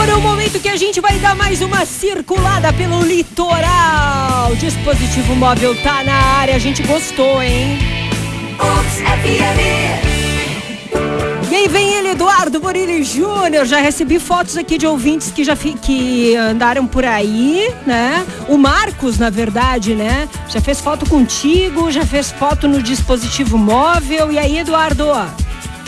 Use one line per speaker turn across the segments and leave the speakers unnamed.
Por um momento que a gente vai dar mais uma circulada pelo litoral. Dispositivo móvel tá na área, a gente gostou, hein? E aí vem ele, Eduardo Borilli Júnior. Já recebi fotos aqui de ouvintes que já fi, que andaram por aí, né? O Marcos, na verdade, né? Já fez foto contigo, já fez foto no dispositivo móvel. E aí, Eduardo?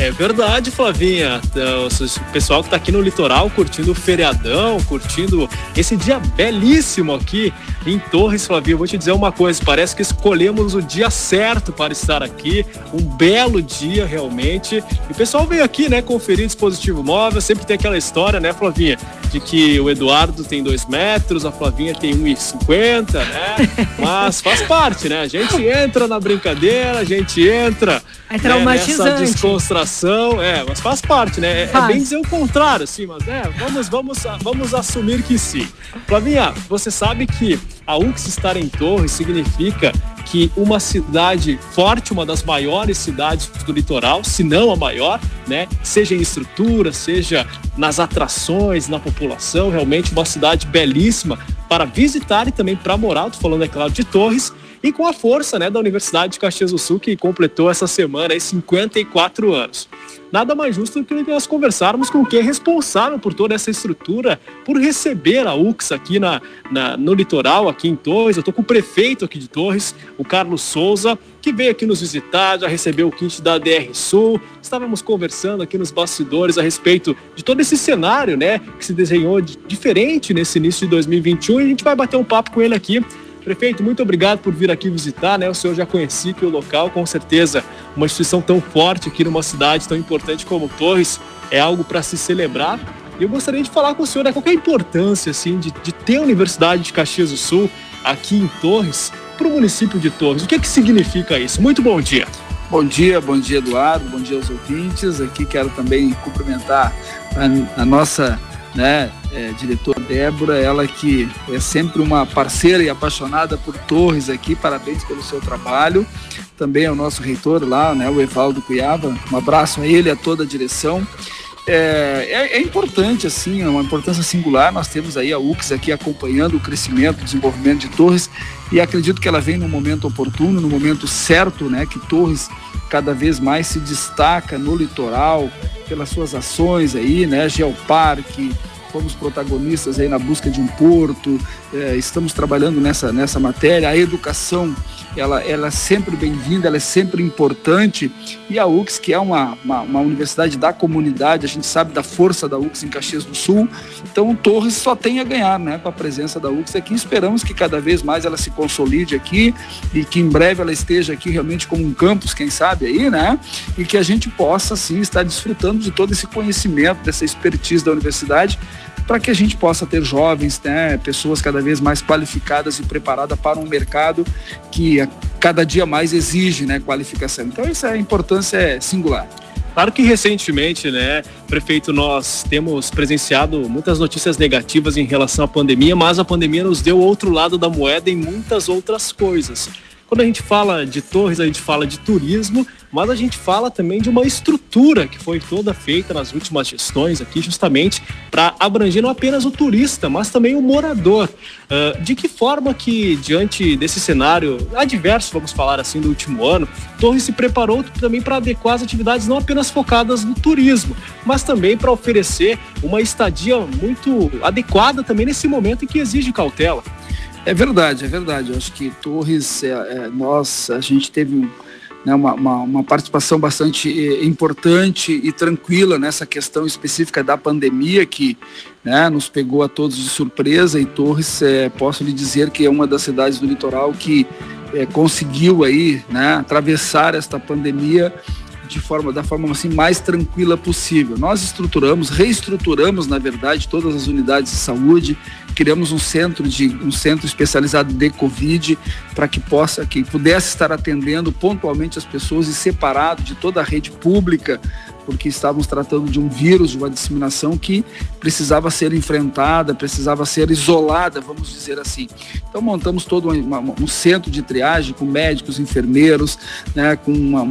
É verdade, Flavinha. Então, o pessoal que está aqui no litoral curtindo o feriadão, curtindo esse dia belíssimo aqui em Torres, Flavinha. Eu vou te dizer uma coisa: parece que escolhemos o dia certo para estar aqui. Um belo dia, realmente. E o pessoal veio aqui, né, conferir dispositivo móvel. Sempre tem aquela história, né, Flavinha? De que o Eduardo tem dois metros, a Flavinha tem 1,50, né? Mas faz parte, né? A gente entra na brincadeira, a gente entra
é traumatizante.
Né, nessa descontração, é, mas faz parte, né? É, é bem dizer o contrário, assim, mas é, vamos, vamos, vamos assumir que sim. Flavinha, você sabe que a UX estar em Torres significa que uma cidade forte, uma das maiores cidades do litoral, se não a maior, né, seja em estrutura, seja nas atrações, na população, realmente uma cidade belíssima para visitar e também para morar. Estou falando, é claro, de Torres e com a força né, da Universidade de Caxias do Sul, que completou essa semana aí 54 anos. Nada mais justo do que nós conversarmos com quem é responsável por toda essa estrutura, por receber a UX aqui na, na no litoral, aqui em Torres. Eu estou com o prefeito aqui de Torres, o Carlos Souza, que veio aqui nos visitar, já recebeu o kit da DR Sul. Estávamos conversando aqui nos bastidores a respeito de todo esse cenário, né, que se desenhou de, diferente nesse início de 2021 e a gente vai bater um papo com ele aqui Prefeito, muito obrigado por vir aqui visitar, né? O senhor já conhecia o local, com certeza uma instituição tão forte aqui numa cidade tão importante como Torres é algo para se celebrar. E eu gostaria de falar com o senhor, né, qual é a importância assim, de, de ter a Universidade de Caxias do Sul aqui em Torres para o município de Torres. O que, é que significa isso? Muito bom dia.
Bom dia, bom dia Eduardo, bom dia aos ouvintes. Aqui quero também cumprimentar a, a nossa né, é, diretora Débora, ela que é sempre uma parceira e apaixonada por Torres aqui, parabéns pelo seu trabalho. Também ao nosso reitor lá, né, o Evaldo Cuiava, um abraço a ele, a toda a direção. É, é, é, importante, assim, é uma importância singular. Nós temos aí a UX aqui acompanhando o crescimento, o desenvolvimento de Torres e acredito que ela vem no momento oportuno, no momento certo, né? Que Torres cada vez mais se destaca no litoral pelas suas ações aí, né? Geoparque, fomos protagonistas aí na busca de um porto, é, estamos trabalhando nessa, nessa matéria. A educação, ela, ela é sempre bem-vinda, ela é sempre importante. E a UX, que é uma, uma, uma, universidade da comunidade, a gente sabe da força da UX em Caxias do Sul. Então, Torres só tem a ganhar né, com a presença da UX aqui. Esperamos que cada vez mais ela se consolide aqui e que em breve ela esteja aqui realmente como um campus, quem sabe aí, né? E que a gente possa, sim, estar desfrutando de todo esse conhecimento, dessa expertise da universidade para que a gente possa ter jovens, né, pessoas cada vez mais qualificadas e preparadas para um mercado que a cada dia mais exige né, qualificação. Então, essa é importância é singular.
Claro que recentemente, né, prefeito, nós temos presenciado muitas notícias negativas em relação à pandemia, mas a pandemia nos deu outro lado da moeda em muitas outras coisas. Quando a gente fala de torres, a gente fala de turismo, mas a gente fala também de uma estrutura que foi toda feita nas últimas gestões aqui, justamente para abranger não apenas o turista, mas também o morador. Uh, de que forma que, diante desse cenário adverso, vamos falar assim, do último ano, Torres se preparou também para adequar as atividades não apenas focadas no turismo, mas também para oferecer uma estadia muito adequada também nesse momento em que exige cautela.
É verdade, é verdade. Eu acho que Torres, é, é, nós, a gente teve né, uma, uma, uma, participação bastante é, importante e tranquila nessa questão específica da pandemia que né, nos pegou a todos de surpresa e Torres, é, posso lhe dizer que é uma das cidades do litoral que é, conseguiu aí, né, atravessar esta pandemia de forma da forma assim mais tranquila possível. Nós estruturamos, reestruturamos na verdade todas as unidades de saúde, criamos um centro de um centro especializado de Covid para que possa que pudesse estar atendendo pontualmente as pessoas e separado de toda a rede pública porque estávamos tratando de um vírus, de uma disseminação que precisava ser enfrentada, precisava ser isolada, vamos dizer assim. Então montamos todo um centro de triagem com médicos, enfermeiros, né, com uma,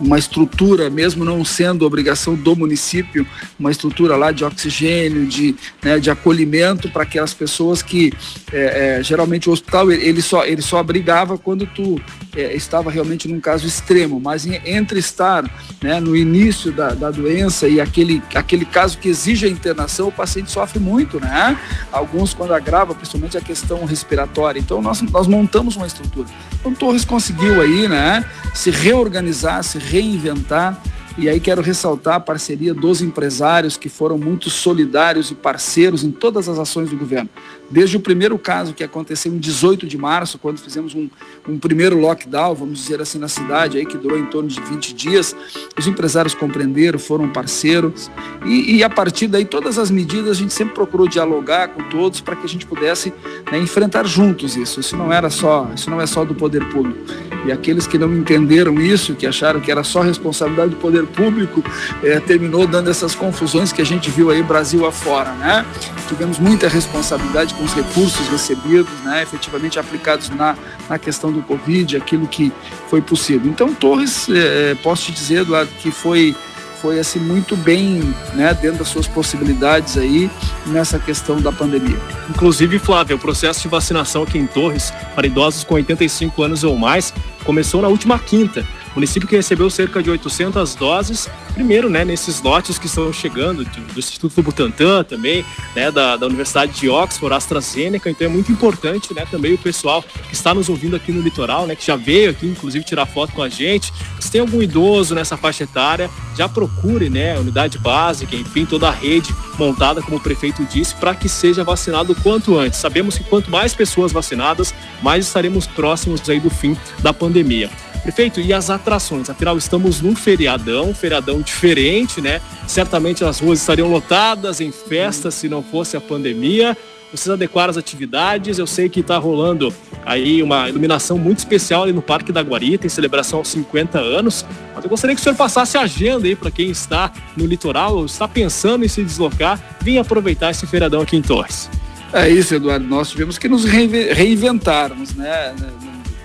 uma estrutura, mesmo não sendo obrigação do município, uma estrutura lá de oxigênio, de, né, de acolhimento para aquelas pessoas que é, é, geralmente o hospital ele só, ele só abrigava quando tu é, estava realmente num caso extremo, mas entre estar né, no início da, da doença e aquele, aquele caso que exige a internação, o paciente sofre muito, né? Alguns quando agrava, principalmente a questão respiratória. Então nós, nós montamos uma estrutura. Então Torres conseguiu aí, né, se reorganizar, se reinventar e aí quero ressaltar a parceria dos empresários que foram muito solidários e parceiros em todas as ações do governo. Desde o primeiro caso que aconteceu em 18 de março, quando fizemos um, um primeiro lockdown, vamos dizer assim, na cidade, aí, que durou em torno de 20 dias, os empresários compreenderam, foram parceiros. E, e a partir daí, todas as medidas, a gente sempre procurou dialogar com todos para que a gente pudesse né, enfrentar juntos isso. Isso não era só, isso não é só do poder público. E aqueles que não entenderam isso, que acharam que era só responsabilidade do poder público, é, terminou dando essas confusões que a gente viu aí Brasil afora, né? Tivemos muita responsabilidade com os recursos recebidos, né, efetivamente aplicados na, na questão do Covid, aquilo que foi possível. Então, Torres, é, posso te dizer, Eduardo, que foi foi assim muito bem, né, dentro das suas possibilidades aí nessa questão da pandemia.
Inclusive, Flávio, o processo de vacinação aqui em Torres para idosos com 85 anos ou mais começou na última quinta município que recebeu cerca de 800 doses, primeiro, né, nesses lotes que estão chegando do Instituto Butantan também, né, da, da Universidade de Oxford, AstraZeneca, então é muito importante, né, também o pessoal que está nos ouvindo aqui no litoral, né, que já veio aqui, inclusive, tirar foto com a gente, se tem algum idoso nessa faixa etária, já procure, né, a unidade básica, enfim, toda a rede montada, como o prefeito disse, para que seja vacinado o quanto antes. Sabemos que quanto mais pessoas vacinadas, mais estaremos próximos aí do fim da pandemia. Prefeito, e as atrações? Afinal, estamos num feriadão, feriadão diferente, né? Certamente as ruas estariam lotadas em festas se não fosse a pandemia. Vocês adequaram as atividades. Eu sei que está rolando aí uma iluminação muito especial ali no Parque da Guarita, em celebração aos 50 anos. Mas eu gostaria que o senhor passasse a agenda aí para quem está no litoral ou está pensando em se deslocar, vir aproveitar esse feriadão aqui em Torres.
É isso, Eduardo. Nós tivemos que nos reinventarmos, né?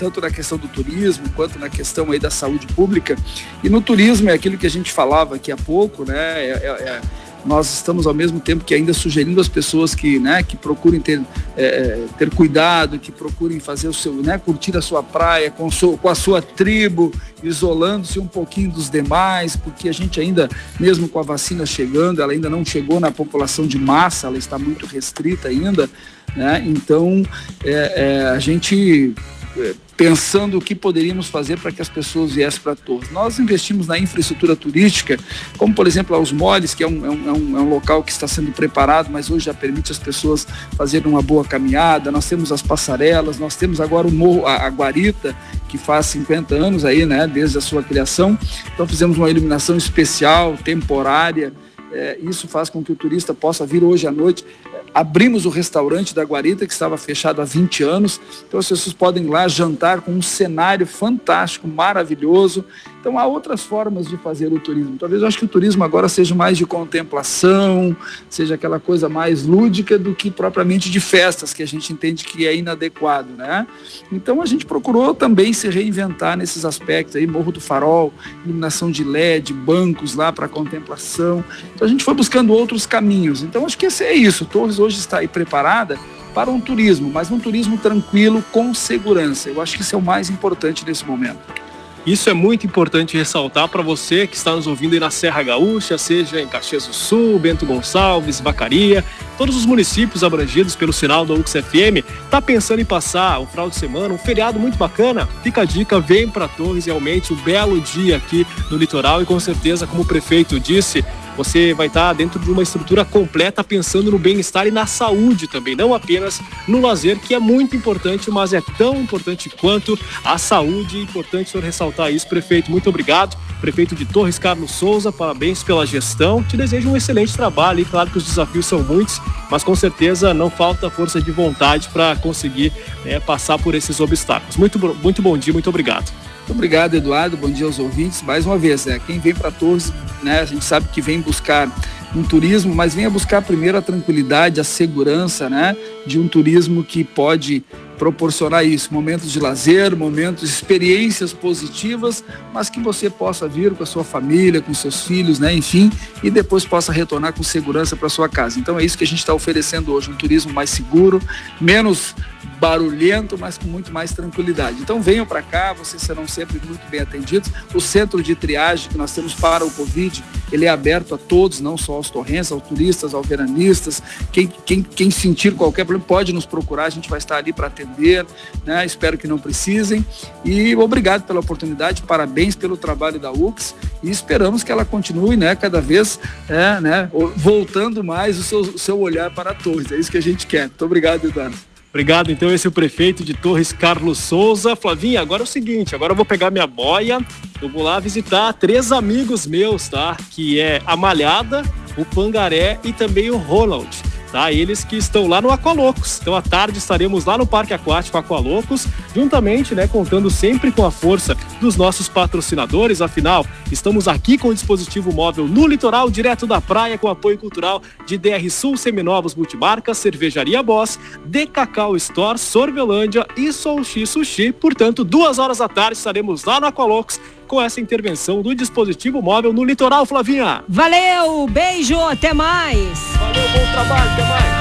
Tanto na questão do turismo quanto na questão aí da saúde pública. E no turismo é aquilo que a gente falava aqui há pouco, né? É, é, é, nós estamos ao mesmo tempo que ainda sugerindo às pessoas que, né, que procurem ter, é, é ter cuidado, que procurem fazer o seu, né, curtir a sua praia com, seu, com a sua tribo, isolando-se um pouquinho dos demais, porque a gente ainda, mesmo com a vacina chegando, ela ainda não chegou na população de massa, ela está muito restrita ainda, né? Então é, é, a gente pensando o que poderíamos fazer para que as pessoas viessem para Torres. Nós investimos na infraestrutura turística, como por exemplo os moles, que é um, é, um, é um, local que está sendo preparado, mas hoje já permite as pessoas fazerem uma boa caminhada. Nós temos as passarelas, nós temos agora o morro, a, a Guarita, que faz 50 anos aí, né, desde a sua criação. Então fizemos uma iluminação especial, temporária. É, isso faz com que o turista possa vir hoje à noite Abrimos o restaurante da Guarita, que estava fechado há 20 anos. Então as pessoas podem ir lá jantar com um cenário fantástico, maravilhoso. Então há outras formas de fazer o turismo. Talvez eu acho que o turismo agora seja mais de contemplação, seja aquela coisa mais lúdica do que propriamente de festas, que a gente entende que é inadequado, né? Então a gente procurou também se reinventar nesses aspectos aí, Morro do Farol, iluminação de LED, bancos lá para contemplação. Então a gente foi buscando outros caminhos. Então acho que esse é isso. Torres hoje está aí preparada para um turismo, mas um turismo tranquilo, com segurança. Eu acho que isso é o mais importante nesse momento.
Isso é muito importante ressaltar para você que está nos ouvindo aí na Serra Gaúcha, seja em Caxias do Sul, Bento Gonçalves, Vacaria, todos os municípios abrangidos pelo sinal da UX FM, tá pensando em passar um final de semana, um feriado muito bacana? Fica a dica, vem para Torres, realmente um belo dia aqui no litoral e com certeza, como o prefeito disse, você vai estar dentro de uma estrutura completa pensando no bem-estar e na saúde também, não apenas no lazer, que é muito importante, mas é tão importante quanto a saúde. É importante o senhor ressaltar isso, prefeito. Muito obrigado. Prefeito de Torres, Carlos Souza, parabéns pela gestão. Te desejo um excelente trabalho e claro que os desafios são muitos, mas com certeza não falta força de vontade para conseguir é, passar por esses obstáculos. Muito, muito bom dia, muito obrigado.
Muito obrigado, Eduardo. Bom dia aos ouvintes. Mais uma vez, é, quem vem para Torres, né, a gente sabe que vem buscar um turismo, mas venha buscar primeiro a tranquilidade, a segurança, né, de um turismo que pode proporcionar isso, momentos de lazer, momentos, experiências positivas, mas que você possa vir com a sua família, com seus filhos, né, enfim, e depois possa retornar com segurança para sua casa. Então é isso que a gente está oferecendo hoje, um turismo mais seguro, menos barulhento, mas com muito mais tranquilidade. Então venham para cá, vocês serão sempre muito bem atendidos. O centro de triagem que nós temos para o Covid, ele é aberto a todos, não só aos torrenses, aos turistas, aos veranistas. Quem, quem, quem sentir qualquer problema pode nos procurar, a gente vai estar ali para atender, né? espero que não precisem. E obrigado pela oportunidade, parabéns pelo trabalho da UX e esperamos que ela continue né, cada vez é, né, voltando mais o seu, o seu olhar para a. É isso que a gente quer. Muito obrigado, Eduardo.
Obrigado, então, esse é o prefeito de Torres, Carlos Souza. Flavinha, agora é o seguinte, agora eu vou pegar minha boia, eu vou lá visitar três amigos meus, tá? Que é a Malhada, o Pangaré e também o Ronald tá? Eles que estão lá no Aqualocos. Então à tarde estaremos lá no Parque Aquático Aqualocos, juntamente, né, contando sempre com a força dos nossos patrocinadores. Afinal, estamos aqui com o dispositivo móvel no litoral, direto da praia, com apoio cultural de DR Sul Seminovos Multimarcas, Cervejaria Boss, De Cacau Store, Sorvelândia e Soushi Sushi. Portanto, duas horas da tarde estaremos lá no Aqualocos com essa intervenção do dispositivo móvel no litoral, Flavinha.
Valeu, beijo, até mais.
Valeu, bom trabalho, até mais.